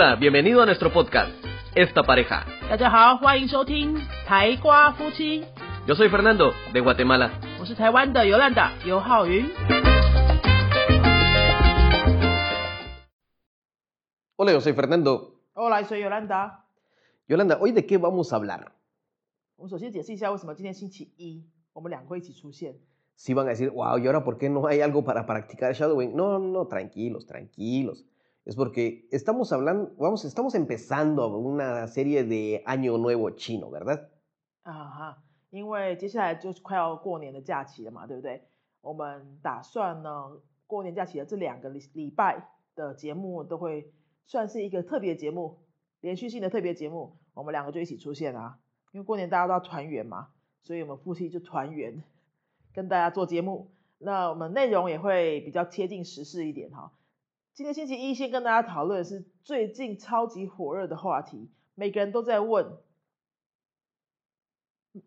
Hola, bienvenido a nuestro podcast, Esta Pareja. 大家好，欢迎收听台瓜夫妻，Yo soy Fernando, de Guatemala. 我是台湾的尤兰达尤浩云。Hola, yo soy Fernando. Hola，soy Yolanda。Yolanda, ¿hoy de qué vamos a hablar? 我们首先解释一下为什么今天星期一我们两个会一起出现。Si van a decir, wow, ¿y ahora por qué no hay algo para practicar shadowing? No, no, tranquilos, tranquilos. Es porque estamos hablando, vamos, estamos empezando una serie de Año Nuevo chino, ¿verdad? 啊哈，因为接下来就是快要过年的假期了嘛，对不对？我们打算呢，过年假期的这两个礼礼拜的节目都会算是一个特别节目，连续性的特别节目，我们两个就一起出现啊。因为过年大家都要团圆嘛，所以我们夫妻就团圆，跟大家做节目。那我们内容也会比较贴近时事一点哈。今天星期一，先跟大家讨论的是最近超级火热的话题，每个人都在问。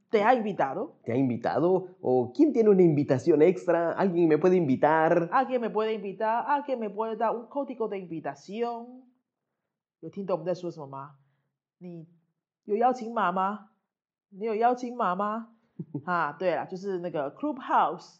¿Te ha invitado? ¿Te ha invitado? ¿O quién tiene una invitación extra? ¿Alguien me puede invitar? ¿Alguien me puede invitar? ¿Alguien me puede dar un código de invitación? 有听懂我们在说什么吗？你有邀请码吗？你有邀请码吗？啊，对了，就是那个 Clubhouse。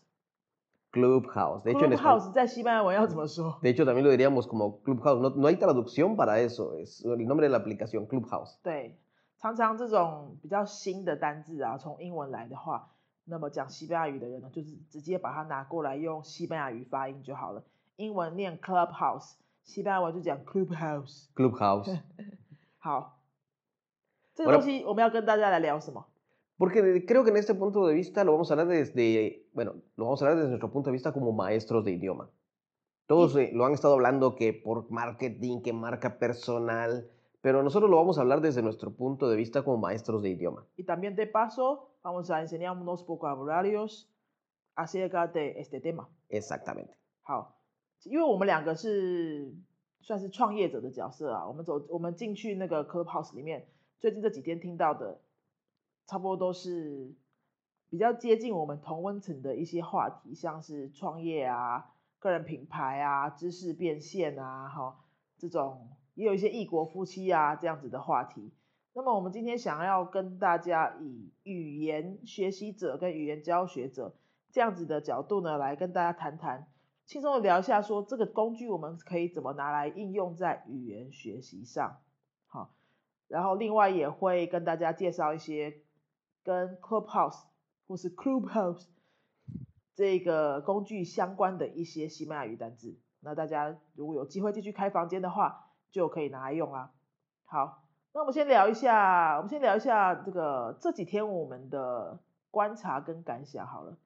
Clubhouse. De hecho, en español- Clubhouse 在西班牙文要怎么说？de hecho, también lo diríamos como Clubhouse. No, no hay traducción para eso. Es el nombre de la aplicación, Clubhouse. 对，常常这种比较新的单字啊，从英文来的话，那么讲西班牙语的人呢，就是直接把它拿过来用西班牙语发音就好了。英文念 Clubhouse，西班牙文就讲 Clubhouse。Clubhouse. 好，这个东西我们要跟大家来聊什么？Porque creo que en este punto de vista lo vamos a hablar desde, bueno, lo vamos a hablar desde nuestro punto de vista como maestros de idioma. Todos eh, lo han estado hablando que por marketing, que marca personal, pero nosotros lo vamos a hablar desde nuestro punto de vista como maestros de idioma. Y también de paso vamos a enseñar unos vocabularios acerca de este tema。 Exactamente. 好，因为我们两个是算是创业者的角色啊，我们走我们进去那个 Clubhouse 里面，最近这几天听到的， 差不多都是比较接近我们同温层的一些话题，像是创业啊、个人品牌啊、知识变现啊，哈，这种也有一些异国夫妻啊这样子的话题。那么我们今天想要跟大家以语言学习者跟语言教学者这样子的角度呢，来跟大家谈谈。轻松的聊一下，说这个工具我们可以怎么拿来应用在语言学习上，好，然后另外也会跟大家介绍一些跟 Clubhouse 或是 Clubhouse 这个工具相关的一些西班牙语单字。那大家如果有机会继续开房间的话，就可以拿来用啦。好，那我们先聊一下，我们先聊一下这个这几天我们的观察跟感想好了。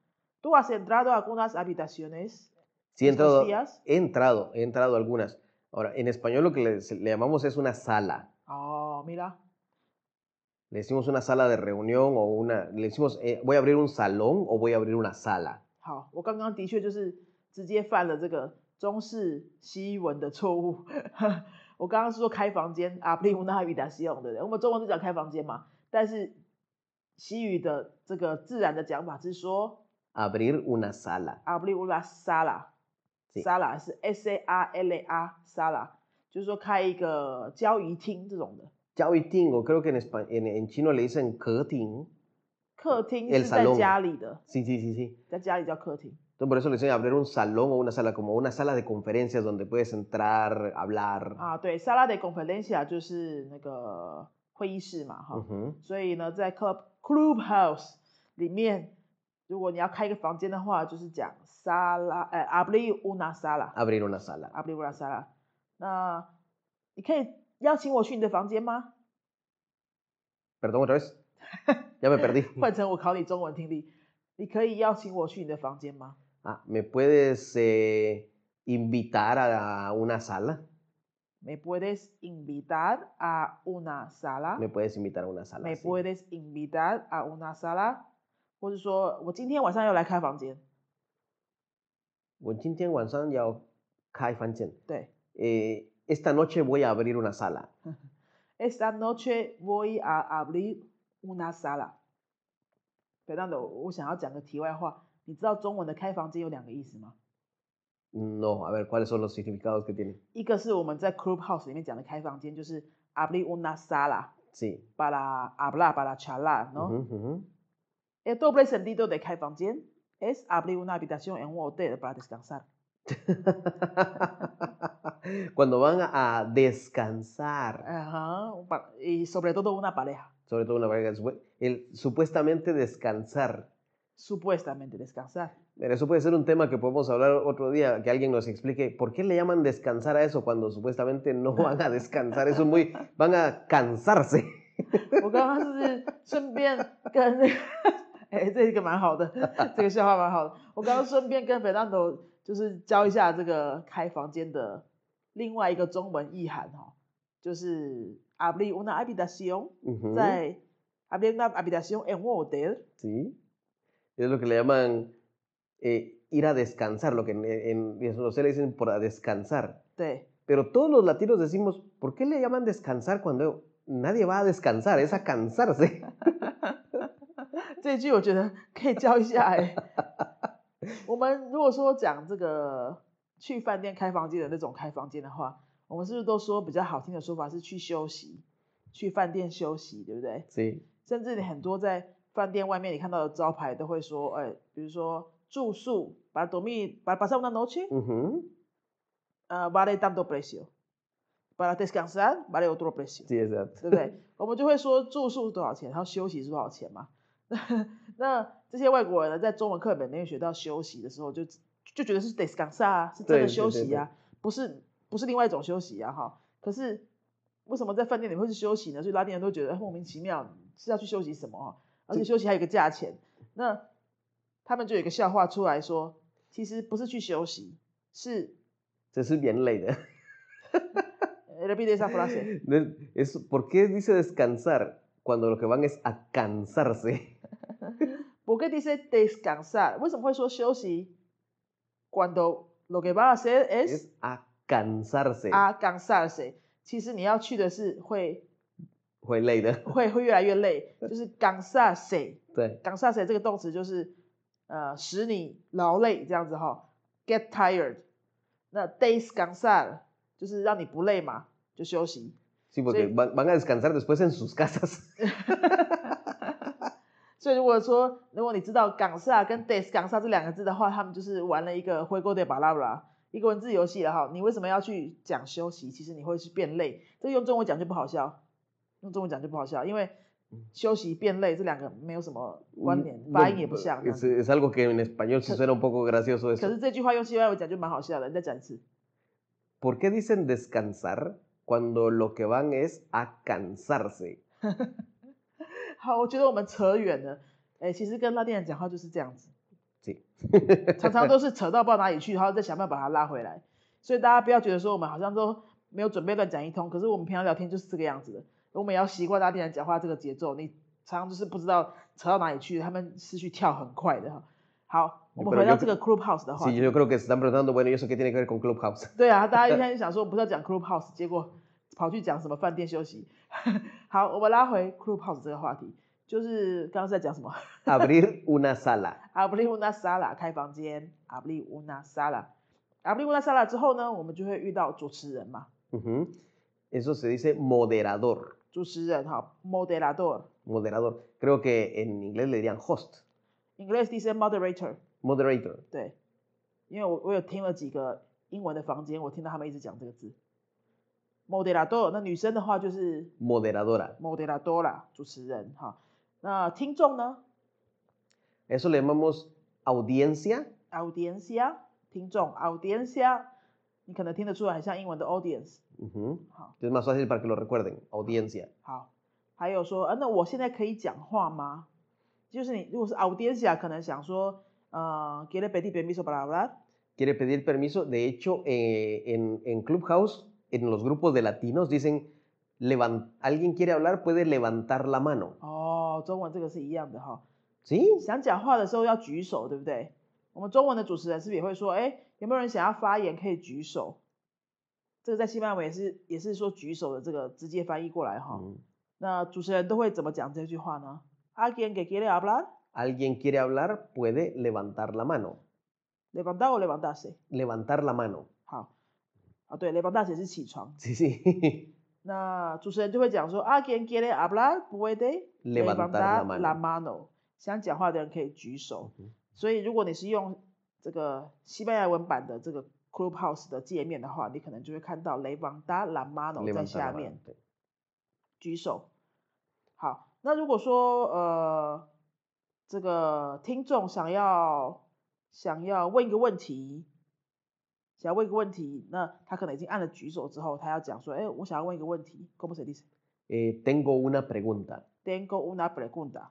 ¿Tú has entrado a algunas habitaciones? Sí, he entrado, días? he entrado, he entrado a algunas. Ahora, en español lo que le, le llamamos es una sala. Oh, mira. Le decimos una sala de reunión o una, le decimos, eh, voy a abrir un salón o voy a abrir una sala. 好，我刚刚的确就是直接犯了这个中式西文的错误。我刚刚是说开房间，abrir una habitación，对不对？我们中文是讲开房间嘛，但是西语的这个自然的讲法是说 Abrir una sala. abrir una sala。Sí. sala 是 s a r l a sala，就是说开一个交谊厅这种的。Chao y tingo, creo que en, espa- en, en chino le dicen keting. 客厅 El 是在 salón 家里的， Sí, sí, sí, sí. 在家里叫客厅。 Entonces por eso le dicen abrir un salón o una sala, como una sala de conferencias donde puedes entrar, hablar. 啊，对，sala de conferencia 就是那个会议室嘛，哈。 Ujú. 所以呢，在 club clubhouse 里面，如果你要开一个房间的话，就是讲 sala，呃，abrir una sala，abrir Abrir una sala. una sala。那你可以 邀请我去你的房间吗？ Perdón otra vez. Ya me perdí. 换成我考你中文听力，你可以邀请我去你的房间吗？ Ah, ¿Me puedes eh, invitar a una sala? Me puedes invitar a una sala. ¿Me puedes invitar a una sala? Me sí. puedes invitar a una sala，或者说我今天晚上要来开房间。我今天晚上要开房间。对 Eh, esta noche voy a abrir una sala. ，Esta noche voy a abrir una sala。Fernando，我想要讲个题外话，你知道中文的开房间有两个意思吗？ No, a ver, ¿cuáles son los significados que tiene? 一个是我们在 Clubhouse 里面讲的开房间，就是 abrir una sala Sí. para hablar, para charlar, ¿no? Ujú, ujú. El doble sentido de 开房间 es abrir una habitación en un hotel para descansar. Cuando van a descansar, Ajá, y sobre todo una pareja, sobre todo una pareja, el supuestamente descansar. supuestamente descansar. Mira, eso puede ser un tema que podemos hablar otro día, que alguien nos explique por qué le llaman descansar a eso cuando supuestamente no van a descansar. Eso es muy, van a cansarse. 我刚刚是顺便跟那个，哎，这个蛮好的，这个笑话蛮好的。我刚刚顺便跟 Fernando 就是教一下这个开房间的另外一个中文意涵哈，就是 abrir una habitación，Ujú, 在 abrir una habitación en un hotel，Sí. Es lo que le llaman eh, ir a descansar, lo que en, en, en los le dicen por a descansar. 对，Pero todos los latinos decimos, ¿por qué le llaman descansar cuando nadie va a descansar? Es a cansarse. 这一句我觉得可以教一下哎。我们如果说讲这个去饭店开房间的那种开房间的话，我们是不是都说比较好听的说法是去休息，去饭店休息，对不对？Sí. 甚至你很多在饭店外面你看到的招牌都会说，哎，比如说住宿，para dormir para pasar una noche，Ujú. 呃，vale tanto precio，para descansar vale otro precio。对不对？我们就会说住宿多少钱，然后休息是多少钱嘛。那这些外国人呢，在中文课本里面学到休息的时候就，就觉得是 descansa 啊，是真的休息对啊，不是不是另外一种休息啊哈。可是为什么在饭店里会是休息呢？所以拉丁人都觉得莫名其妙是要去休息什么哈，而且休息还有个价钱。那他们就有一个笑话出来说，其实不是去休息，是 Se es bien ley. ¿eh? repite esa frase。No, es- ¿Por qué dice descansar cuando lo que van es a cansarse? ¿Por qué dice descansar? 为什么会说休息？Cuando lo que va a hacer es Es a cansarse. a cansarse。其实你要去的是会会累的会会越来越累，就是 cansarse。对 cansarse 这个动词就是呃使你劳累这样子哈，get tired。那 descansar 就是让你不累嘛，就休息。Sí, porque van, van a descansar después en sus casas. 所以如果说如果你知道港萨跟 des 港萨这两个字的话，他们就是玩了一个回锅的巴拉巴拉一个文字游戏了哈。你为什么要去讲休息？其实你会去变累，这用中文讲就不好笑，用中文讲就不好笑，因为休息变累这两个没有什么关联，Mm, 发音也不像。Es, es algo que en español sí suena un poco gracioso 可.是这句话用西班牙文讲就蛮好笑的，你再讲一次。¿Por qué dicen descansar cuando lo que van es a cansarse? 好，我觉得我们扯远了。哎，其实跟拉丁人讲话就是这样子。常常都是扯到不知道哪里去，然后再想办法把它拉回来。所以大家不要觉得说我们好像都没有准备乱讲一通，可是我们平常聊天就是这个样子的。我们也要习惯拉丁人讲话这个节奏，你常常就是不知道扯到哪里去，他们是去跳很快的哈。好，我们回到这个 Clubhouse 的话 Sí, yo creo que se están preguntando, bueno, eso qué tiene que ver con Clubhouse? 对啊，大家一开始想说不是要讲 Clubhouse，结果跑去讲什么饭店休息。好，我们拉回 Clubhouse 这个话题，就是刚刚在讲什么？Abrir una sala. abrir una sala 开房间，abrir una sala，abrir una sala 之后呢，我们就会遇到主持人嘛，Ujú. Eso se dice moderador. 主持人哈，moderador，Moderador. Creo que en inglés le dirían host. English dice moderator，Moderator. 对，因为我我有听了几个英文的房间，我听到他们一直讲这个字 ，moderador，那女生的话就是 Moderadora. moderadora，主持人哈，那听众呢 Eso le llamamos audiencia. ，audiencia，听众，audiencia，你可能听得出来很像英文的 audience， Ujú. 好。 Es más fácil para que lo recuerden. Audiencia. 好，还有说，呃，那我现在可以讲话吗？就是你如果是 audiencia，可能想说，呃，quiere pedir permiso para hablar， Quiere pedir permiso. De hecho, eh, en, en Clubhouse, en los grupos de latinos, dicen, "Levan- alguien quiere hablar, puede levantar la mano. 哦，中文这个是一样的哈。 ¿Sí? 想讲话的时候要举手，对不对？我们中文的主持人是不是也会说，哎，有没有人想要发言可以举手？这个在西班牙文也是也是说举手的这个直接翻译过来哈。 Mm. 那主持人都会怎么讲这句话呢？Alguien que quiere hablar, Alguien quiere hablar, puede levantar la mano. levantar o levantarse。 levantar la mano. 啊对雷邦大姐是起床嘻是。那主持人就会讲说啊给人给了阿布拉布 way day 雷邦达拉玛瑙想讲话的人可以举手所以如果你是用这个西班牙文版的这个 clubhouse 的界面的话你可能就会看到雷邦达拉玛瑙在下面举手。好那如果说呃这个听众想要想要问一个问题想要问一个问题，那他可能已经按了举手之后，他要讲说，哎，我想要问一个问题，¿Cómo se dice? Eh, tengo una pregunta. Tengo una pregunta.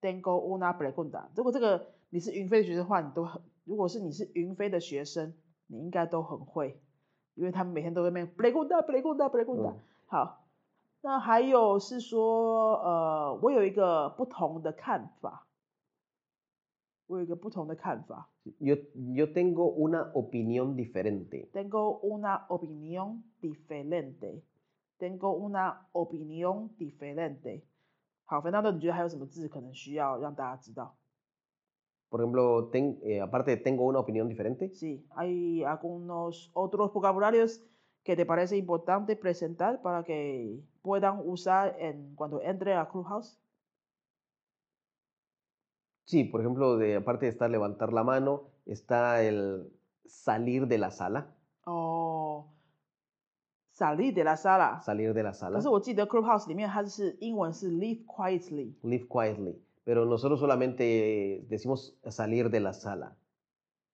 Tengo una pregunta. 如果这个你是云飞的学生的话，你都很；如果是你是云飞的学生，你应该都很会，因为他们每天都在那边 pregunta pregunta pregunta、嗯好，那还有是说，呃，我有一个不同的看法，我有一个不同的看法。 Yo, yo tengo una opinión diferente. Tengo una opinión diferente. Tengo una opinión diferente. 好，Fernando，你觉得还有什么字可能需要让大家知道？ Por ejemplo, ten- eh, aparte de tengo una opinión diferente. Sí, hay algunos otros vocabularios que te parece importante presentar para que puedan usar en, cuando entre a Clubhouse. Sí, por ejemplo, de, aparte de estar levantar la mano, está el salir de la sala. 哦，salir de la sala。 Salir de la 可 sala. 是我记得 Clubhouse 里面它是英文是 leave quietly。 Live quietly. Pero nosotros solamente decimos salir de la sala.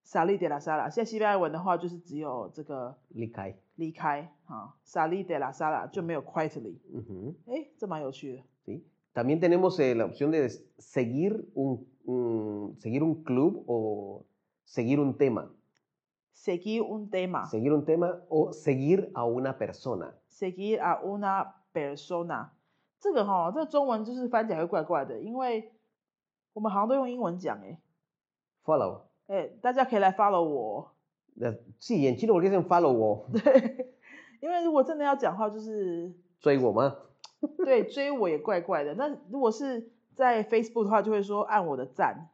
salir de la sala，现在西班牙文的话就是只有这个 Likai. 离开啊，salir de la sala 就没有 quietly。 Ujú, 哎，这蛮有趣的。 ¿sí? También tenemos eh, la opción de des- seguir un, un- seguir un club o seguir un tema. seguir un tema。Seguir un tema o seguir a una persona. seguir a una persona，这个哈、这个中文就是翻起来会怪怪的，因为我们好像都用英文讲哎 Follow. 哎，大家可以来 follow 我，Eh, Sí, en chino porque dicen follow 我对，因为如果真的要讲话，就是追我吗？对追我也怪怪的。那如果是在 Facebook 的话，就会说按我的赞，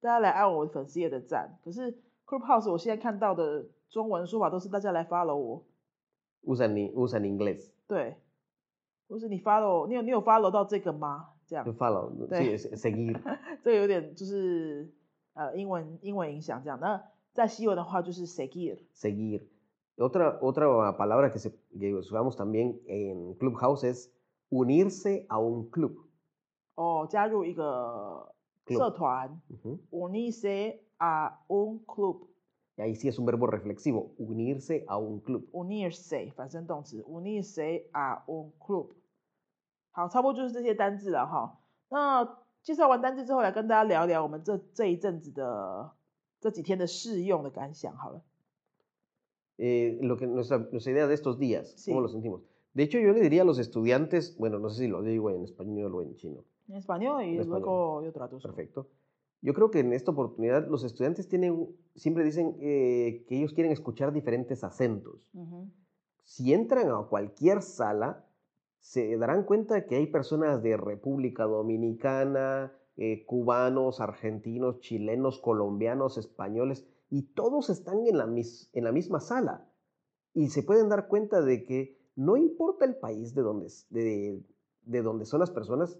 大家来按我粉丝页的赞。可是 Clubhouse 我现在看到的中文说法都是大家来 follow 我，，usan usan English 对，或是你 follow 你有你有 follow 到这个吗？这样。Follow. 对。seguir. 这个有点就是呃英文英文影响这样。那在西文的话就是 seguir，seguir. Otra, otra palabra que, se, que usamos también en Clubhouse es unirse a un club. 哦，加入一个社团 Ujú.，unirse a un club。Y ahí sí es un verbo reflexivo, unirse a un club. unirse 反身动词，unirse a un club。好，差不多就是这些单字了哈。那介绍完单字之后，来跟大家聊聊我们这这一阵子的这几天的试用的感想好了。Eh, lo que nuestra, nuestra idea de estos días, Sí. ¿cómo lo sentimos? De hecho, yo le diría a los estudiantes, bueno, no sé si lo digo en español o en chino, español y En español. luego yo traduzo. perfecto. Yo creo que en esta oportunidad los estudiantes tienen, siempre dicen eh, que ellos quieren escuchar diferentes acentos. 嗯哼，si entran a cualquier sala, se darán cuenta que hay personas de República Dominicana, eh, cubanos, argentinos, chilenos, colombianos, españoles, y todos están en la, mis- en la misma sala. Y se pueden dar cuenta de que no importa el país de donde, de, de donde son las personas,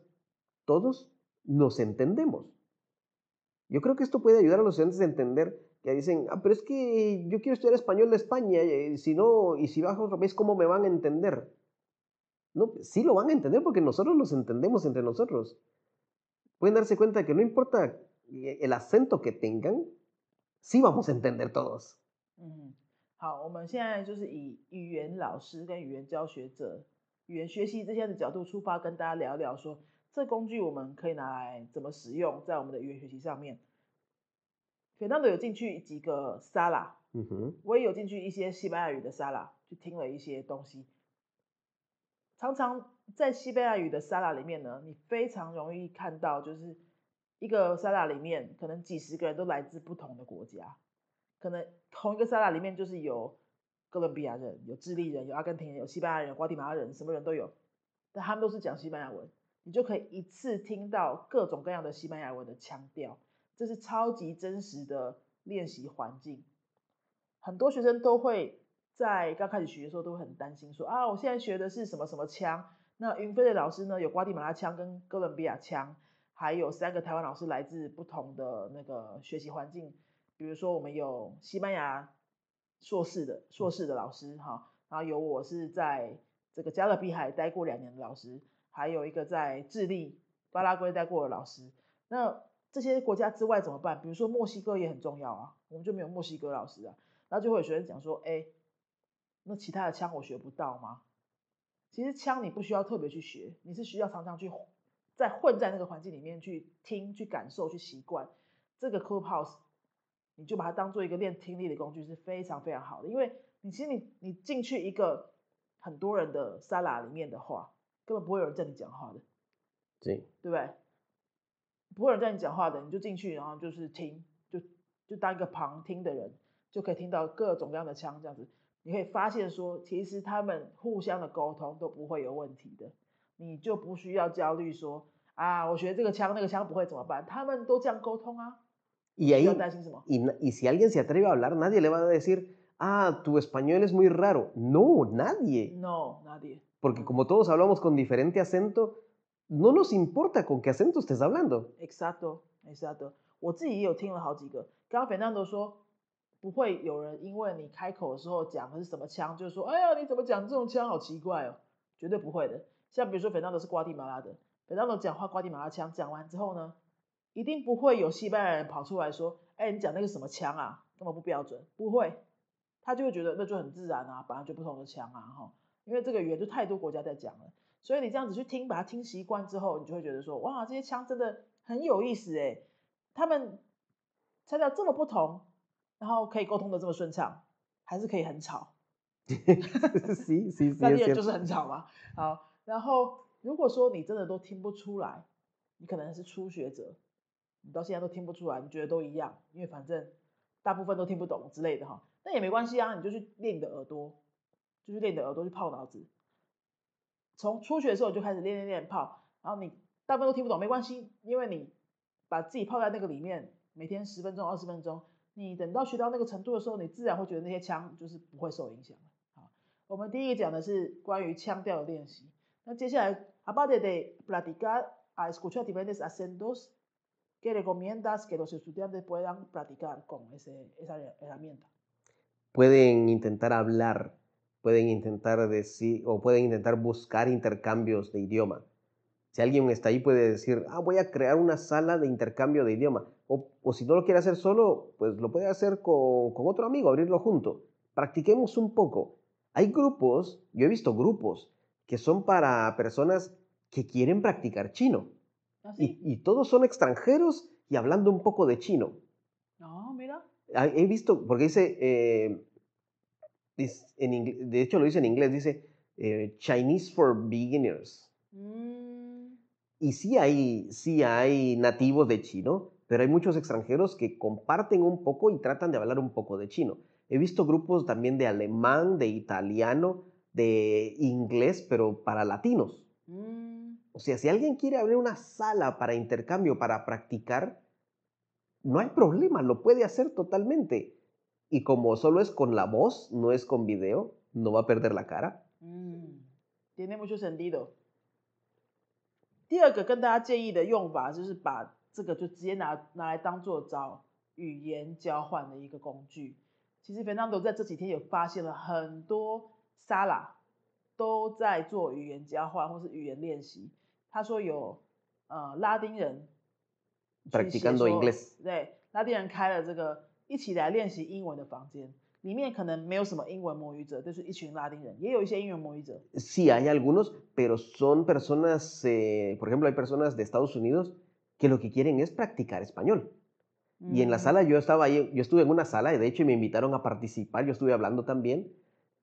todos nos entendemos. Yo creo que esto puede ayudar a los estudiantes a entender que dicen, ah, pero es que yo quiero estudiar español de España, eh, si no, y si bajo a otro país, ¿cómo me van a entender? No, pues sí lo van a entender porque nosotros los entendemos entre nosotros. Pueden darse cuenta de que no importa eh, el acento que tengan, sí vamos a entender todos. 嗯，好，我们现在就是以语言老师跟语言教学者、语言学习这些的角度出发，跟大家聊聊说， 这工具我们可以拿来怎么使用在我们的语言学习上面。Fernando 有进去几个 Sala，Ujú. 我也有进去一些西班牙语的 Sala，去听了一些东西。常常在西班牙语的 Sala 里面呢，你非常容易看到，就是一个 Sala 里面可能几十个人都来自不同的国家，可能同一个 Sala 里面就是有哥伦比亚人、有智利人、有阿根廷人、有西班牙人、瓜地马拉人，什么人都有，但他们都是讲西班牙文，你就可以一次听到各种各样的西班牙文的腔调，这是超级真实的练习环境。很多学生都会在刚开始学的时候都很担心，说啊，我现在学的是什么什么腔？那云飞的老师呢，有瓜地马拉腔跟哥伦比亚腔，还有三个台湾老师来自不同的那个学习环境，比如说我们有西班牙硕士的硕士的老师哈，然后有我是在这个加勒比海待过两年的老师，还有一个在智利、巴拉圭待过的老师。那这些国家之外怎么办？比如说墨西哥也很重要啊，我们就没有墨西哥老师啊。然后就会有学生讲说，哎，那其他的枪我学不到吗？其实枪你不需要特别去学，你是需要常常去在混在那个环境里面去听、去感受、去习惯。这个 Clubhouse，你就把它当做一个练听力的工具，是非常非常好的。因为你其实你你进去一个很多人的 sala 里面的话，根本不会有人叫你讲话的，对对不对？不会有人叫你讲话的，你就进去，然后就是听，就就当一个旁听的人。就可以听到各种各样的枪，这样子，你可以发现说，其实他们互相的沟通都不会有问题的，你就不需要焦虑说，啊，我学这个枪，那个枪不会怎么办？他们都这样沟通啊。Y ahí, y, y si alguien se atreve a hablar, nadie le va a decir, ah, tu español es muy raro. No, nadie. No, nadie. Porque como todos hablamos con diferente acento, no nos importa con qué acento estés hablando. Exacto, exacto. 我自己也有听了好几个。刚刚斐南多说。不会有人因为你开口的时候讲的是什么枪，就是说，哎呀，你怎么讲这种枪，好奇怪哦，绝对不会的。像比如说，斐纳德是瓜地马拉的，斐纳德讲话瓜地马拉枪，讲完之后呢，一定不会有西班牙人跑出来说，哎，你讲那个什么枪啊，那么不标准，不会，他就会觉得那就很自然啊，本来就不同的枪啊，哈，因为这个语言就太多国家在讲了，所以你这样子去听，把它听习惯之后，你就会觉得说，哇，这些枪真的很有意思诶，他们材料这么不同。然后可以沟通的这么顺畅，还是可以很吵。是是那也就是很吵嘛。好，然后如果说你真的都听不出来，你可能是初学者，你到现在都听不出来，你觉得都一样，因为反正大部分都听不懂之类的哈，那也没关系啊，你就去练你的耳朵，就是练你的耳朵去泡脑子。从初学的时候就开始练练练泡，然后你大部分都听不懂没关系，因为你把自己泡在那个里面，每天十分钟、二十分钟。你等到学到那个程度的时候，你自然会觉得那些腔就是不会受影响好，我们第一个讲的是关于腔调的练习。那接下来，aparte de practicar a escuchar diferentes acentos, ¿qué recomiendas que los estudiantes puedan practicar con ese esa herramienta? Pueden intentar hablar, pueden intentar decir o pueden intentar buscar intercambios de idioma. Si alguien está ahí puede decir, ah, voy a crear una sala de intercambio de idioma. O, si no lo quiere hacer solo, pues lo puede hacer con, otro amigo, abrirlo junto. Practiquemos un poco. Hay grupos, yo he visto grupos, que son para personas que quieren practicar chino. ¿Ah, y, todos son extranjeros y hablando un poco de chino. No, mira. Ah, he visto, porque dice, eh, en, de hecho lo dice en inglés, dice eh, Chinese for Beginners. Mm. Y sí hay, sí hay nativos de chino, pero hay muchos extranjeros que comparten un poco y tratan de hablar un poco de chino. He visto grupos también de alemán, de italiano, de inglés, pero para latinos. Mm. O sea, si alguien quiere abrir una sala para intercambio, para practicar, no hay problema, lo puede hacer totalmente. Y como solo es con la voz, no es con video, no va a perder la cara. Mm. Tiene mucho sentido. 第二个跟大家建议的用法，就是把这个就直接拿拿来当做找语言交换的一个工具。其实 Fernando 在这几天有发现了很多 Sala 都在做语言交换或是语言练习。他说有呃拉丁人，practicando inglés，对，拉丁人开了这个 一起来练习英文的房间。里面可能没有什么英文母语者，就是一群拉丁人，也有一些英文母语者。Sí, hay algunos, pero son personas, eh, por ejemplo, hay personas de Estados Unidos que lo que quieren es practicar español. Y en la sala yo estaba ahí, yo estuve en una sala y de hecho me invitaron a participar, yo estuve hablando también,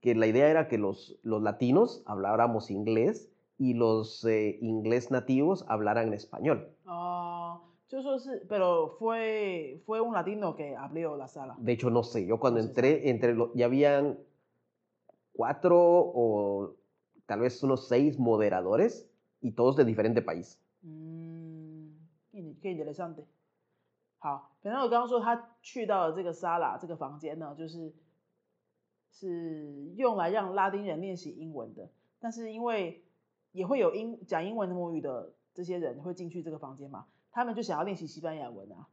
que la idea era que los, los latinos habláramos inglés y los eh, inglés nativos hablaran español. Ah. 就说是，pero fue fue un latino que abrió la sala. De hecho no sé, yo cuando entré entre los ya habían cuatro o tal vez unos seis moderadores y todos de diferente país. Mm, qué interesante. 好，反正我刚刚说他去到了这个沙拉这个房间呢，就是是用来让拉丁人练习英文的。但是因为也会有英讲英文母语的这些人会进去这个房间嘛， 他们就想要练习西班牙文啊，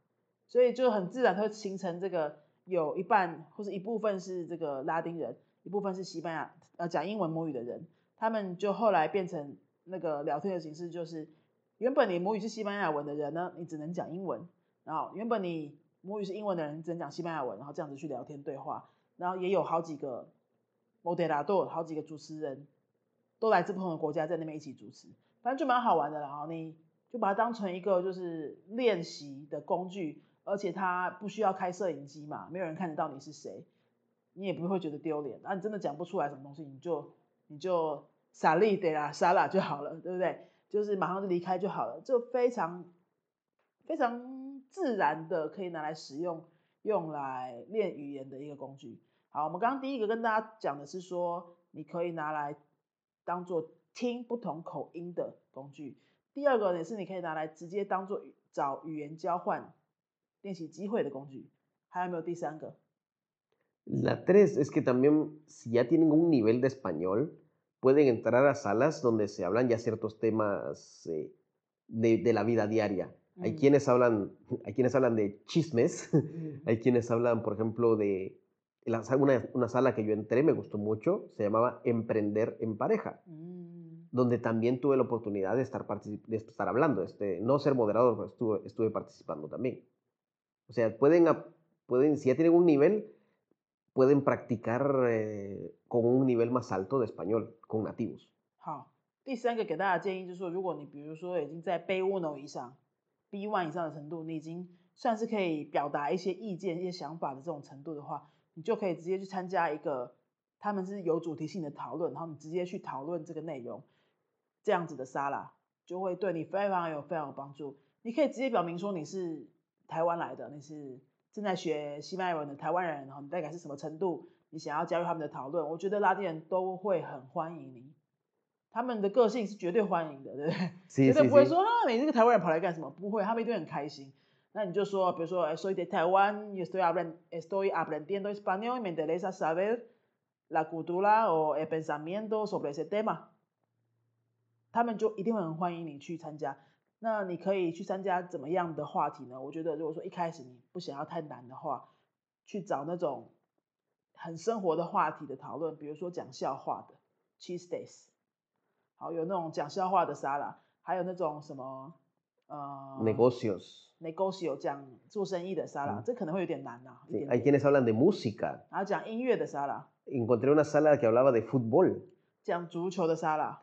所以就很自然会形成这个有一半或者一部分是这个拉丁人，一部分是西班牙呃讲英文母语的人，他们就后来变成那个聊天的形式，就是原本你母语是西班牙文的人呢，你只能讲英文，然后原本你母语是英文的人只能讲西班牙文，然后这样子去聊天对话，然后也有好几个 moderador 好几个主持人。都来自不同的国家，在那边一起主持，反正就蛮好玩的。然后你就把它当成一个就是练习的工具，而且它不需要开摄影机嘛，没有人看得到你是谁，你也不会觉得丢脸。那你真的讲不出来什么东西，你就你就傻利得啦，傻啦就好了，对不对？就是马上就离开就好了，就非常非常自然的可以拿来使用，用来练语言的一个工具。好，我们刚刚第一个跟大家讲的是说，你可以拿来。当做听不同口音的工具。第二个也是你可以拿来直接当做找语言交换练习机会的工具。还有没有第三个？La tres es que también si ya tienen un nivel de español pueden entrar a salas donde se hablan ya ciertos temas de, de la vida diaria. Hay quienes hablan, hay quienes hablan de chismes, hay quienes hablan, por ejemplo, de una, una, sala que yo entré, me gustó mucho, se llamaba Emprender en Pareja, mm. donde también tuve la oportunidad de estar, de estar hablando, este, no ser moderador, pero estuve, estuve participando también. O sea, pueden, pueden, si ya tienen un nivel, pueden practicar eh, con un nivel más alto de español, con nativos. 好，第三个给大家建议就是说，如果你比如说已经在 B1 以上、B1 以上的程度，你已经算是可以表达一些意见、一些想法的这种程度的话，你就可以直接去参加一个，他们是有主题性的讨论，然后你直接去讨论这个内容， 这样子的沙拉就会对你非常有非常有帮助。你可以直接表明说你是台湾来的，你是正在学西班牙文的台湾人，然后你大概是什么程度，你想要加入他们的讨论，我觉得拉丁人都会很欢迎你，他们的个性是绝对欢迎的，对不对？绝对不会说啊，你这个台湾人跑来干什么？不会，他们一定很开心。那你就说，比如说，soy de Taiwán y estoy estoy aprendiendo español me interesa saber la cultura o el pensamiento sobre ese tema。他们就一定会很欢迎你去参加。那你可以去参加怎么样的话题呢？我觉得，如果说一开始你不想要太难的话，去找那种很生活的话题的讨论，比如说讲笑话的 cheese days，好，有那种讲笑话的沙拉，还有那种什么呃 negocios。negocio 讲做生意的沙拉，这可能会有点难呐。Hay quienes hablan de música。然后讲音乐的沙拉。Encontré una sala que hablaba de fútbol。讲足球的沙拉。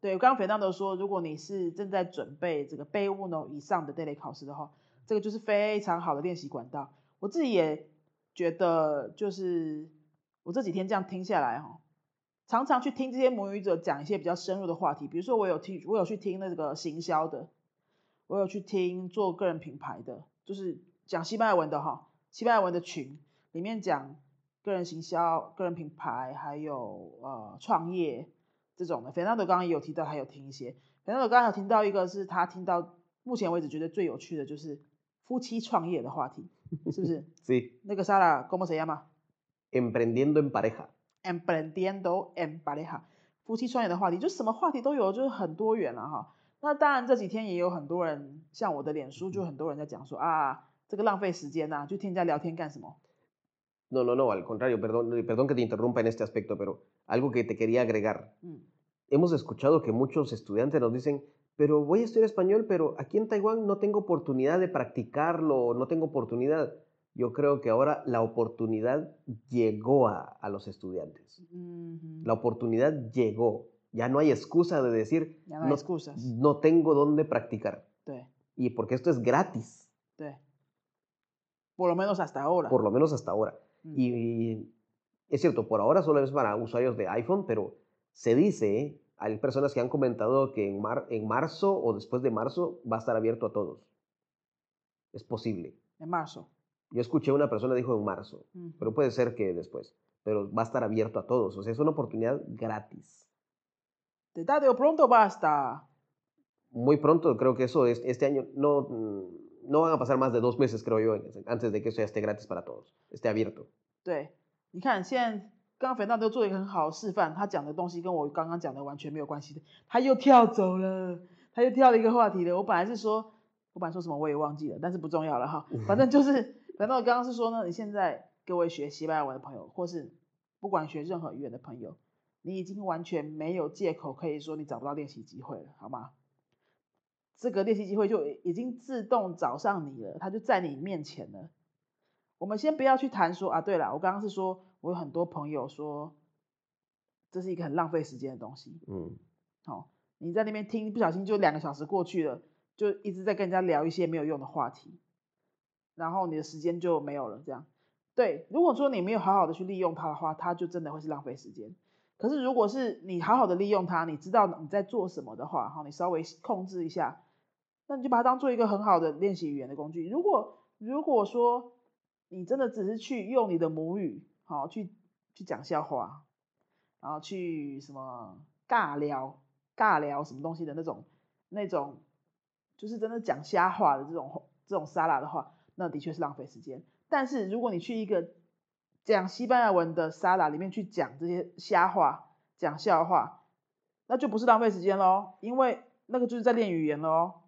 对刚刚肥当都说，如果你是正在准备这个 B1 以上的 daily 考试的话，这个就是非常好的练习管道。我自己也觉得，就是我这几天这样听下来哈，常常去听这些母语者讲一些比较深入的话题，比如说我有听，我有去听那个行销的。我有去听做个人品牌的，就是讲西班牙文的哈，西班牙文的群里面讲个人行销、个人品牌，还有呃创业这种的。费纳德刚刚也有提到，还有听一些。费纳德刚刚有听到一个是他听到目前为止觉得最有趣的就是夫妻创业的话题，是不是？是。那个 Sara，¿cómo se llama？Emprendiendo en pareja。Emprendiendo en pareja，夫妻创业的话题，就什么话题都有，就是很多元了哈。那当然，这几天也有很多人，像我的脸书，就很多人在讲说啊，这个浪费时间呐，就听人家聊天干什么？No, no, no, al contrario, perdón, perdón que te interrumpa en este aspecto, pero algo que te quería agregar. Hemos escuchado que muchos estudiantes nos dicen, pero voy a estudiar español, pero aquí en Taiwán no tengo oportunidad de practicarlo, no tengo oportunidad. Yo creo que ahora la oportunidad llegó a, a los estudiantes. La oportunidad llegó. Ya no hay excusa de decir, no, excusas. no tengo dónde practicar. Y porque esto es gratis. por lo menos hasta ahora. por lo menos hasta ahora. Mm. Y, y es cierto, por ahora solo es para usuarios de iPhone, pero se dice, hay personas que han comentado que en, mar- en marzo o después de marzo va a estar abierto a todos. Es posible. En marzo. Yo escuché una persona dijo en marzo, pero puede ser que después, pero va a estar abierto a todos. O sea, es una oportunidad gratis. De tarde o pronto va hasta. Muy pronto, creo que eso es, este año no, no van a pasar más de dos meses, creo yo, antes de que eso ya esté gratis para todos, esté abierto. 对，你看现在刚刚肥娜都做一个很好的示范，他讲的东西跟我刚刚讲的完全没有关系的，他又跳走了，他又跳了一个话题了。我本来是说，我本来说什么我也忘记了，但是不重要了哈，反正就是，反正我刚刚是说呢，你现在各位学西班牙文的朋友，或是不管学任何语言的朋友，你已经完全没有借口可以说你找不到练习机会了，好吗？这个练习机会就已经自动找上你了，它就在你面前了。我们先不要去谈说啊，对了，我刚刚是说，我有很多朋友说，这是一个很浪费时间的东西。嗯，好、你在那边听，不小心就两个小时过去了，就一直在跟人家聊一些没有用的话题，然后你的时间就没有了。这样，对，如果说你没有好好的去利用它的话，它就真的会是浪费时间。可是如果是你好好的利用它，你知道你在做什么的话，哈，你稍微控制一下，那你就把它当做一个很好的练习语言的工具。如果如果说你真的只是去用你的母语，好去去讲笑话，然后去什么尬聊、尬聊什么东西的那种那种，就是真的讲瞎话的这种这种沙拉的话，那的确是浪费时间。但是如果你去一个讲西班牙文的沙拉里面去讲这些瞎话、讲笑话，那就不是浪费时间喽，因为那个就是在练语言喽。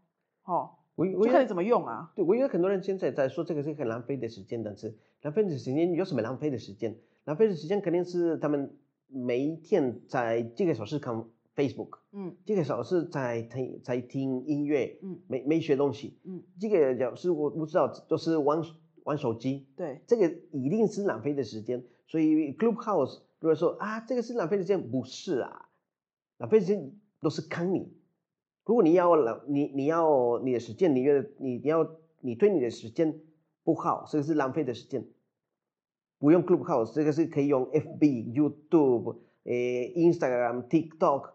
哦，我我就看你怎么用啊。对，我觉得很多人现在在说这个是很浪费的时间，但是浪费的时间有什么浪费的时间？浪费的时间肯定是他们每一天在这个小时看 Facebook，嗯这个小时在听在听音乐，嗯没没学东西，嗯，这个小时我不知道，就是玩玩手机，对，这个一定是浪费的时间。所以 Clubhouse 如果说啊这个是浪费的时间，不是啊，浪费时间都是坑你。如果你要浪你你要你的时间，你觉得你你要你对你的时间不好，这个是浪费的时间。不用 Clubhouse，这个是可以用 FB、YouTube、呃 Instagram、TikTok，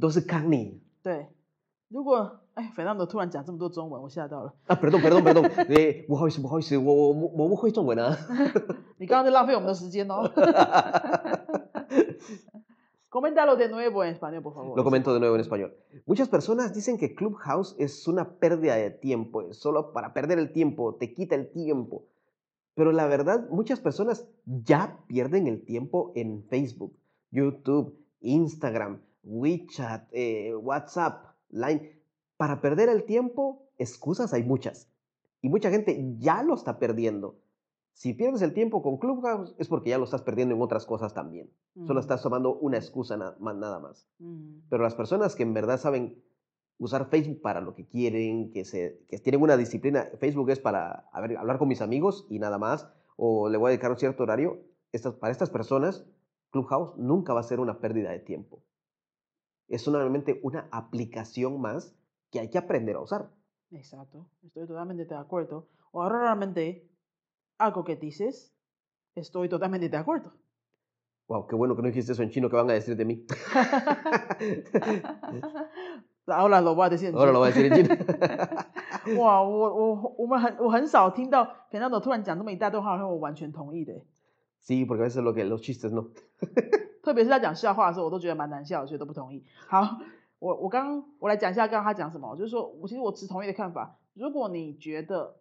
都是看你。对，如果哎，斐浪德突然讲这么多中文，我吓到了。啊，perdón perdón perdón，诶，不好意思不好意思，我我我我不会中文啊。你刚刚在浪费我们的时间哦。Coméntalo de nuevo en español, por favor. Lo comento de nuevo en español. Muchas personas dicen que Clubhouse es una pérdida de tiempo, es solo para perder el tiempo, te quita el tiempo. Pero la verdad, muchas personas ya pierden el tiempo en Facebook, YouTube, Instagram, WeChat, eh, WhatsApp, Line. Para perder el tiempo, excusas hay muchas. Y mucha gente ya lo está perdiendo. Si pierdes el tiempo con Clubhouse es porque ya lo estás perdiendo en otras cosas también. Solo Mm, estás tomando una excusa na- nada más. mm, Pero las personas que en verdad saben usar Facebook para lo que quieren, que, se, que tienen una disciplina, Facebook es para a ver, hablar con mis amigos y nada más, o le voy a dedicar un cierto horario, estas, para estas personas, Clubhouse nunca va a ser una pérdida de tiempo. Es solamente una aplicación más que hay que aprender a usar. Exacto, estoy totalmente de acuerdo. Ahora realmente algo que dices, estoy totalmente de acuerdo. Wow, qué bueno que no dijiste eso en chino, que van a decir de mí? Ahora lo voy a decir en Ahora lo voy a decir en chino. 哇，我我我们很我很少听到 Fernando 突然讲这么一大段话，然后我完全同意的欸。 sí, porque a veces lo que los chistes no. 特别是他讲笑话的时候，我都觉得蛮难笑的，所以都不同意。好，我我刚刚我来讲一下刚刚他讲什么，就是说我其实我持同意的看法。如果你觉得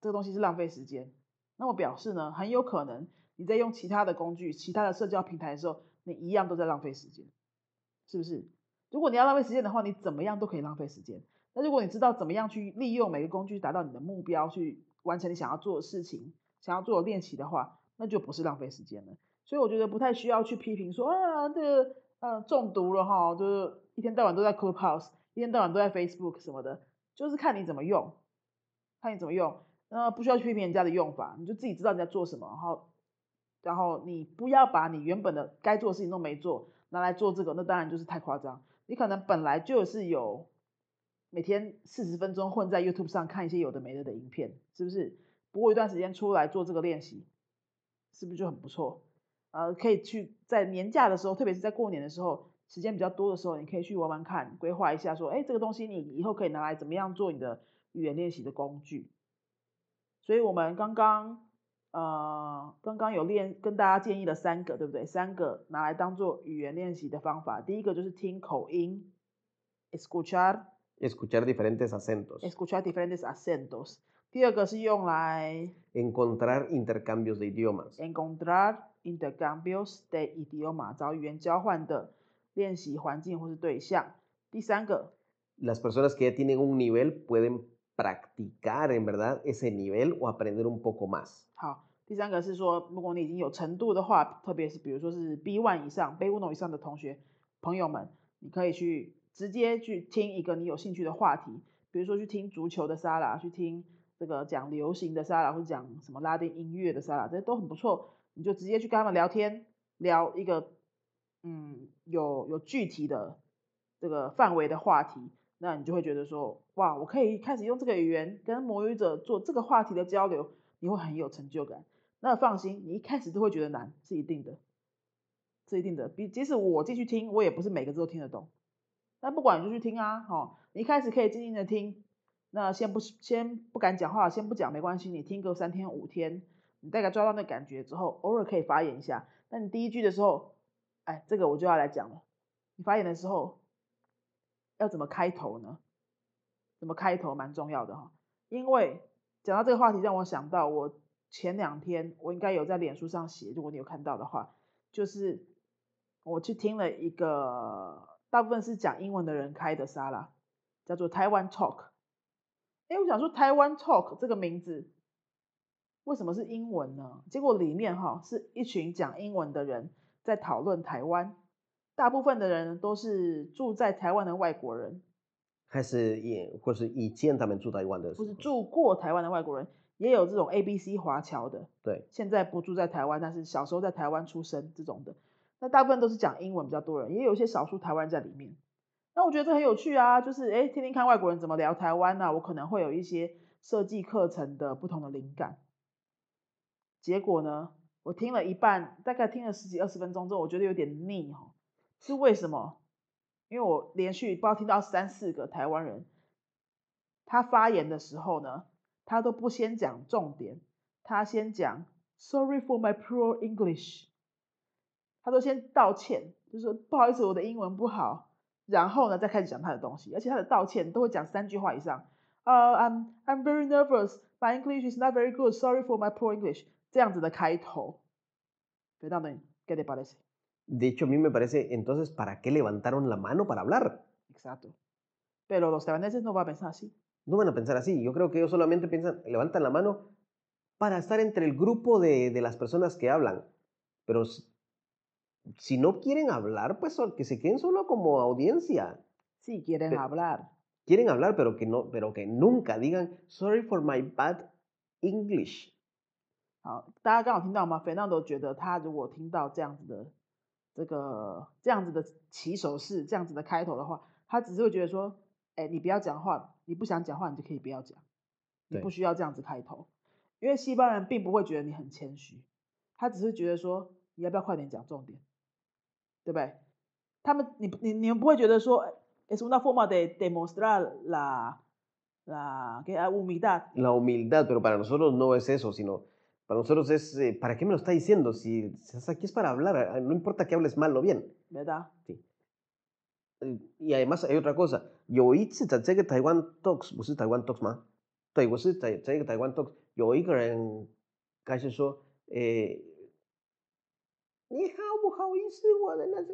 这个东西是浪费时间， 那我表示呢，很有可能你在用其他的工具、其他的社交平台的时候，你一样都在浪费时间，是不是？如果你要浪费时间的话，你怎么样都可以浪费时间。那如果你知道怎么样去利用每个工具达到你的目标，去完成你想要做的事情、想要做的练习的话，那就不是浪费时间了。所以我觉得不太需要去批评说啊，这个呃中毒了哈，就是一天到晚都在 Clubhouse，一天到晚都在 Facebook 什么的，就是看你怎么用，看你怎么用。呃，不需要去批评人家的用法，你就自己知道你在做什么，然后然后你不要把你原本的该做的事情都没做，拿来做这个，那当然就是太夸张。你可能本来就是有每天四十分钟混在 YouTube 上看一些有的没的的影片，是不是？播一段时间出来做这个练习，是不是就很不错？呃，可以去在年假的时候，特别是在过年的时候，时间比较多的时候，你可以去玩玩看，规划一下，说，哎，这个东西你以后可以拿来怎么样做你的语言练习的工具。所以我们刚刚，呃，刚刚有练跟大家建议了三个，对不对？三个拿来当做语言练习的方法。第一个就是听口音，escuchar。escuchar diferentes acentos. Escuchar diferentes acentos. 第二个是用来 encontrar intercambios de idiomas. encontrar intercambios de idioma，找语言交换的练习环境或是对象。第三个 las personas que ya tienen un nivel pueden practicar en verdad ese nivel o aprender un poco más. 好，第三个是说，如果你已经有程度的话，特别是比如说是 B1 以上、B1 以上的同学朋友们，你可以去直接去听一个你有兴趣的话题，比如说去听足球的沙拉，去听这个讲流行的沙拉，或者讲什么拉丁音乐的沙拉，这些都很不错。你就直接去跟他们聊天，聊一个嗯有有具体的这个范围的话题，那你就会觉得说，哇，我可以开始用这个语言跟魔语者做这个话题的交流，你会很有成就感。那放心，你一开始都会觉得难，是一定的，是一定的。比即使我继续听，我也不是每个字都听得懂。那不管你就去听啊，好，你一开始可以静静的听，那先不先不敢讲话，先不讲没关系，你听个三天五天，你大概抓到那感觉之后，偶尔可以发言一下。那你第一句的时候，哎，这个我就要来讲了。你发言的时候要怎么开头呢？怎么开头蛮重要的哈，因为讲到这个话题，让我想到我前两天我应该有在脸书上写，如果你有看到的话，就是我去听了一个。大部分是讲英文的人开的沙拉，叫做台湾 Talk。哎，我想说台湾 Talk 这个名字为什么是英文呢？结果里面哈是一群讲英文的人在讨论台湾，大部分的人都是住在台湾的外国人，还是也或是以前他们住台湾的，不是住过台湾的外国人，也有这种 A B C 华侨的，对，现在不住在台湾，但是小时候在台湾出生这种的。那大部分都是讲英文比较多人，也有一些少数台湾在里面。那我觉得这很有趣啊，就是哎，听听看外国人怎么聊台湾呢？我可能会有一些设计课程的不同的灵感。结果呢，我听了一半，大概听了十几二十分钟之后，我觉得有点腻哈。是为什么？因为我连续不知道听到三四个台湾人，他发言的时候呢，他都不先讲重点，他先讲 “Sorry for my poor English”。他都先道歉，就说不好意思，我的英文不好，然后呢再开始讲他的东西，而且他的道歉都会讲三句话以上。呃，I'm I'm very nervous, my English is not very good, sorry for my poor English，这样子的开头。¿Qué te parece? De hecho, a mí me parece, entonces, ¿para qué levantaron la mano para hablar? Exacto. Pero los taiwaneses no van a pensar así. No van a pensar así. Yo creo que ellos solamente piensan, levantan la mano para estar entre el grupo de, de las personas que hablan. Pero si no quieren hablar, pues que se queden solo como audiencia. Sí, quieren hablar. Quieren hablar, pero que no, pero que nunca digan sorry for my bad English. 好，大家刚好听到吗？肥娜都觉得他如果听到这样子的 这个这样子的起手式，这样子的开头的话，他只是会觉得说，哎，你不要讲话，你不想讲话，你就可以不要讲，你不需要这样子开头，因为西方人并不会觉得你很谦虚，他只是觉得说，你要不要快点讲重点？对不对？他们，你你你们不会觉得说，es una forma de demostrar la la que humildad. La humildad, pero para nosotros no es eso, sino para nosotros es, eh, ¿para qué me lo está diciendo? Si, si aquí es para hablar, no importa que hables mal o bien. ¿Verdad? Sí. Y además hay otra cosa. Yo oí que Taiwan Talks, 不是 Taiwan Talks 吗？对，我是在这个台湾 Talks 有一个人开始说，诶。你好不好意思，我的那个，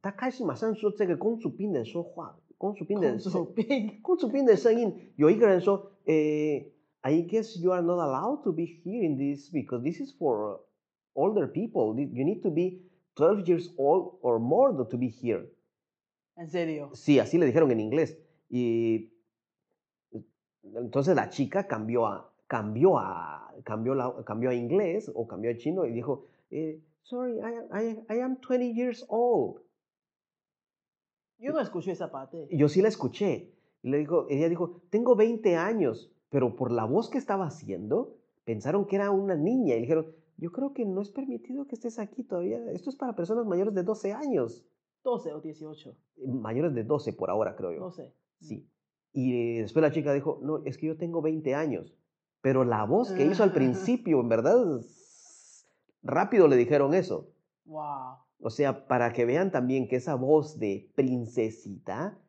他开始马上说这个公主病的说话，公主病的公主病，公主病的声音。有一个人说，诶 ，I guess you are not allowed to be here in this because this is for older people. You need to be twelve years old or more to be here. ¿En serio? Sí, así le dijeron en inglés. Y entonces la chica cambió a, cambió a, cambió la, cambió a inglés o cambió a chino y dijo, eh, Sorry, I, I, I am 20 years old. Yo no escuché esa parte. Yo sí la escuché. Le dijo, ella dijo, tengo 20 años, pero por la voz que estaba haciendo, pensaron que era una niña y dijeron, yo creo que no es permitido que estés aquí todavía, esto es para personas mayores de 12 años. 12 o 18. Mayores de 12 por ahora, creo yo. 12. Sí. Y después la chica dijo, no, es que yo tengo 20 años. Pero la voz que hizo al principio, en verdad, rápido le dijeron eso. Wow. O sea, para que vean también que esa voz de princesita mm,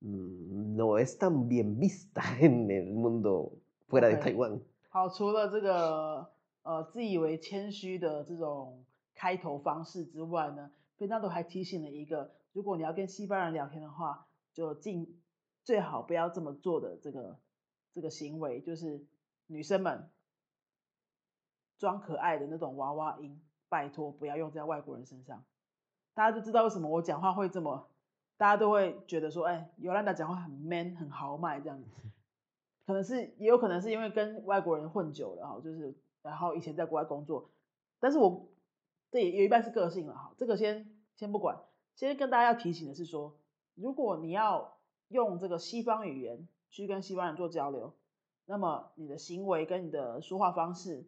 no es tan bien vista en el mundo fuera de Taiwán。好，除了这个呃自以为谦虚的这种开头方式之外呢，费纳多还提醒了一个，如果你要跟西班牙人聊天的话，就尽最好不要这么做的这个这个行为，就是女生们装可爱的那种娃娃音，拜托不要用在外国人身上。大家就知道为什么我讲话会这么，大家都会觉得说，哎，尤兰达讲话很 man 很豪迈这样子。可能是也有可能是因为跟外国人混久了哈，就是然后以前在国外工作，但是我这也有一半是个性了哈，这个先先不管，先跟大家要提醒的是说，如果你要用这个西方语言去跟西方人做交流，那么你的行为跟你的说话方式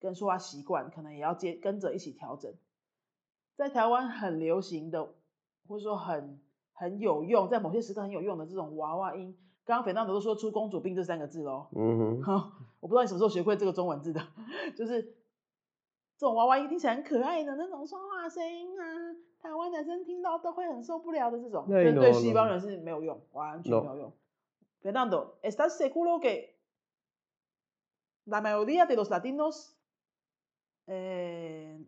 跟说话习惯可能也要接跟着一起调整。在台湾很流行的，或者说很很有用，在某些时刻很有用的这种娃娃音。刚刚斐娜德都说出“公主病”这三个字喽，嗯哼，我不知道你什么时候学会这个中文字的，就是这种娃娃音听起来很可爱的那种说话声音啊，台湾男生听到都会很受不了的这种，对对西.方人是没有用，完全没有用。Fernando, ¿estás seguro que la mayoría de los latinos eh,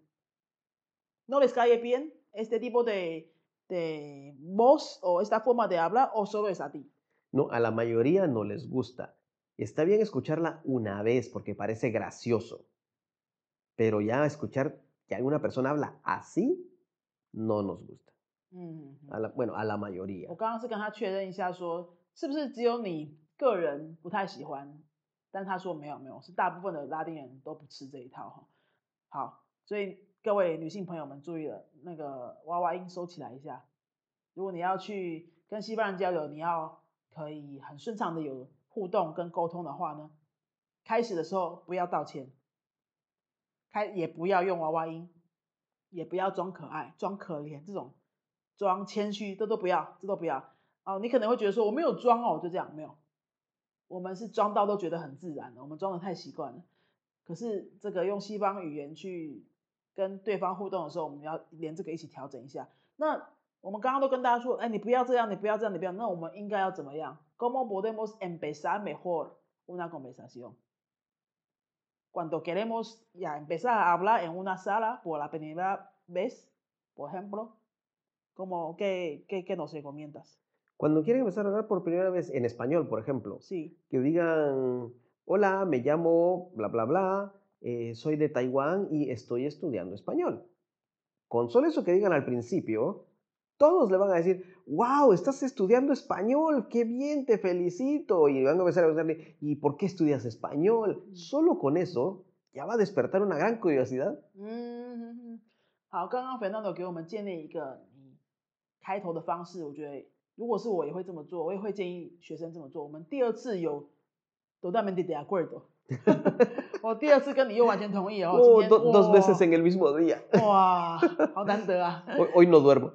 no les cae bien este tipo de, de voz o esta forma de hablar o solo es a ti? No, a la mayoría no les gusta. Está bien escucharla una vez porque parece gracioso. Pero ya escuchar que alguna persona habla así, no nos gusta. 嗯， A la- bueno, a la mayoría. 我刚刚是跟他确认一下说，是不是只有你个人不太喜欢？但他说没有没有，是大部分的拉丁人都不吃这一套哈。好，所以 各位女性朋友们注意了，那个娃娃音收起来一下。如果你要去跟西方人交流，你要可以很顺畅的有互动跟沟通的话呢，开始的时候不要道歉，开也不要用娃娃音，也不要装可爱、装可怜这种装谦虚，这都不要，这都不要。哦，你可能会觉得说我没有装哦，就这样没有。我们是装到都觉得很自然了，我们装的太习惯了。可是这个用西方语言去 跟对方互动的时候，我们要连这个一起调整一下。那我们刚刚都跟大家说，哎，你不要这样，你不要这样，你不要。那我们应该要怎么样？¿Cómo podemos empezar mejor una conversación? Cuando queremos ya empezar a hablar en una sala por la primera vez, por ejemplo, como qué, qué, qué nos recomiendas? Cuando quieren empezar a hablar por primera vez en español, por ejemplo, Sí, que digan, hola, me llamo bla, bla, bla, eh, soy de Taiwán y estoy estudiando español. Con solo eso que digan al principio, todos le van a decir, wow, estás estudiando español, qué bien, te felicito. Y van a empezar a preguntarle, ¿y por qué estudias español? Mm. Solo con eso ya va a despertar una gran curiosidad. 嗯，哼哼好，刚刚 Fernando 给我们建立一个你开头的方式，我觉得如果是我也会这么做，我也会建议学生这么做。我们第二次有 totalmente de acuerdo， 我第二次跟你又完全同意哦。Oh, dos veces 哇 en el mismo día. 哇，好难得啊！Hoy, hoy no duermo.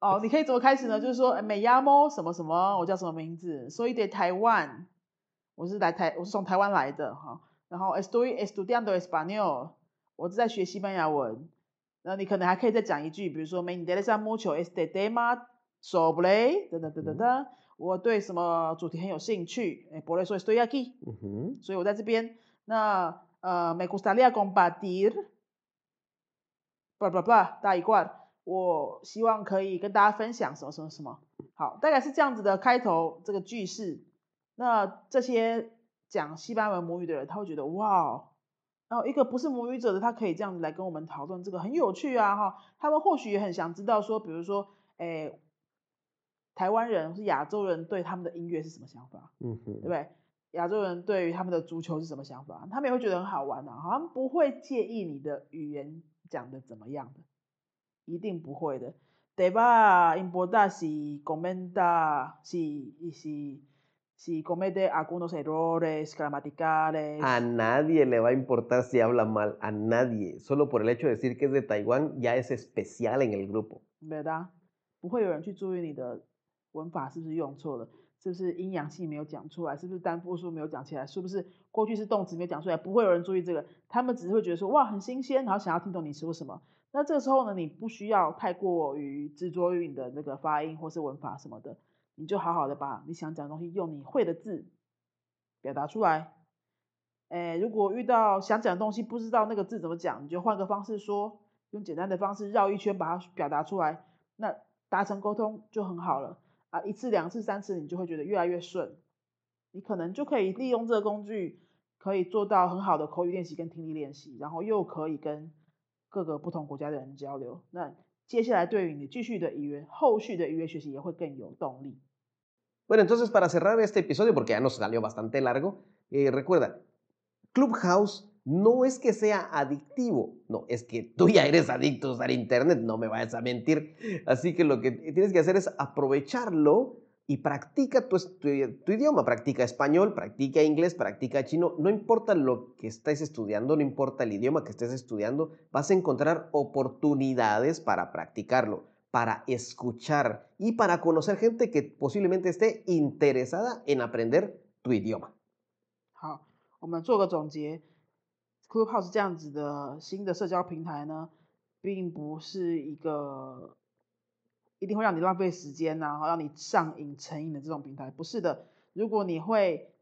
哦，你可以怎么开始呢？就是说，美亚猫什么什么，我叫什么名字？所以得台湾，我是来台，我是从台湾来的哈。然后 estoy estudiando español，我是在学西班牙文。然后你可能还可以再讲一句，比如说 me interesa mucho este tema sobre 等等等等等，我对什么主题很有兴趣。哎，por eso estoy aquí，Ujú. 所以我在这边。那呃，me gustaría compartir，blah blah blah，大一罐。我希望可以跟大家分享什么什么什么。好，大概是这样子的开头这个句式。那这些讲西班牙文母语的人，他会觉得哇哦，然后一个不是母语者的，他可以这样子来跟我们讨论这个很有趣啊哈。他们或许也很想知道说，比如说，诶，台湾人是亚洲人对他们的音乐是什么想法？对 Ujú. 不对？亚洲人对于他们的足球是什么想法？他们也会觉得很好玩啊，好像不会介意你的语言讲的怎么样的，一定不会的。Va a importar comenta, si comete algunos errores gramaticales. A nadie le va a importar si habla mal, a nadie. Solo por el hecho de decir que es de Taiwán ya es especial en el grupo. ¿verdad？不会有人去注意你的文法是不是用错了，是不是阴阳性没有讲出来，是不是单复数没有讲起来，是不是过去式动词没有讲出来，不会有人注意这个，他们只是会觉得说哇很新鲜，然后想要听懂你说什么。那这个时候呢，你不需要太过于执着于你的那个发音或是文法什么的，你就好好的把你想讲的东西用你会的字表达出来。诶，如果遇到想讲的东西不知道那个字怎么讲，你就换个方式说，用简单的方式绕一圈把它表达出来，那达成沟通就很好了啊！一次、两次、三次，你就会觉得越来越顺，你可能就可以利用这个工具，可以做到很好的口语练习跟听力练习，然后又可以跟各个不同国家的人交流。那接下来对于你继续的语言、后续的语言学习也会更有动力。Bueno, entonces para cerrar este episodio, porque ya nos salió bastante largo, eh, recuerda, Clubhouse no es que sea adictivo, no, es que tú ya eres adicto a usar Internet, no me vayas a mentir. Así que lo que tienes que hacer es aprovecharlo y practica tu, tu, tu, idioma, practica español, practica inglés, practica chino, no importa lo que estés estudiando, no importa el idioma que estés estudiando, vas a encontrar oportunidades para practicarlo, para escuchar y para conocer gente que posiblemente esté interesada en aprender tu idioma. 好，我们做个总结。 Clubhouse 这样子的新的社交平台呢，并不是一个一定会让你浪费时间呐、啊，让你上瘾成瘾的这种平台，不是的。如果你会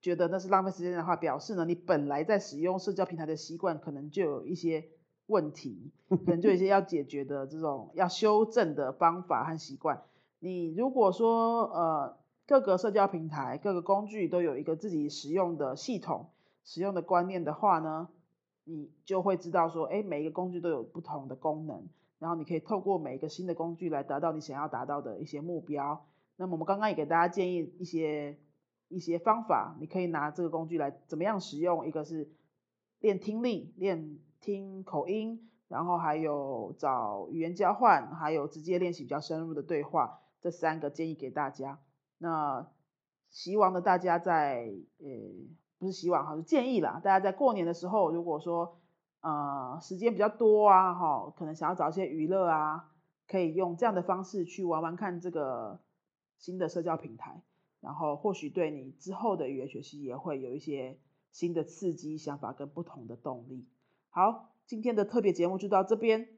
觉得那是浪费时间的话，表示呢你本来在使用社交平台的习惯可能就有一些问题，可能就一些要解决的这种要修正的方法和习惯。你如果说呃各个社交平台各个工具都有一个自己使用的系统。使用的观念的话呢，你就会知道说，哎，每一个工具都有不同的功能，然后你可以透过每一个新的工具来达到你想要达到的一些目标。那么我们刚刚也给大家建议一些一些方法，你可以拿这个工具来怎么样使用，一个是练听力，练听口音，然后还有找语言交换，还有直接练习比较深入的对话，这三个建议给大家。那希望呢大家在呃。不是希望哈，是建议啦。大家在过年的时候，如果说呃时间比较多啊，哈，可能想要找一些娱乐啊，可以用这样的方式去玩玩看这个新的社交平台，然后或许对你之后的语言学习也会有一些新的刺激、想法跟不同的动力。好，今天的特别节目就到这边。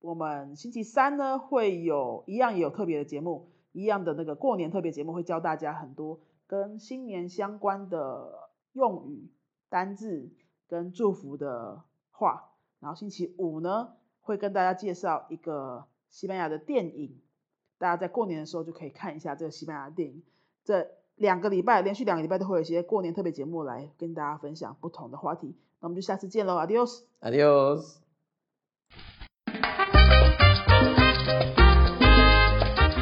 我们星期三呢会有一样也有特别的节目，一样的那个过年特别节目会教大家很多。跟新年相关的用语、单字跟祝福的话，然后星期五呢会跟大家介绍一个西班牙的电影，大家在过年的时候就可以看一下这个西班牙电影。这两个礼拜连续两个礼拜都会有一些过年特别节目来跟大家分享不同的话题。那我们就下次见喽，adios，adios。Si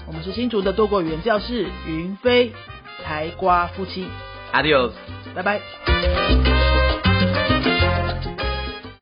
我们是新竹的多国语言教室，云飞、台瓜夫妻，Adios，拜拜。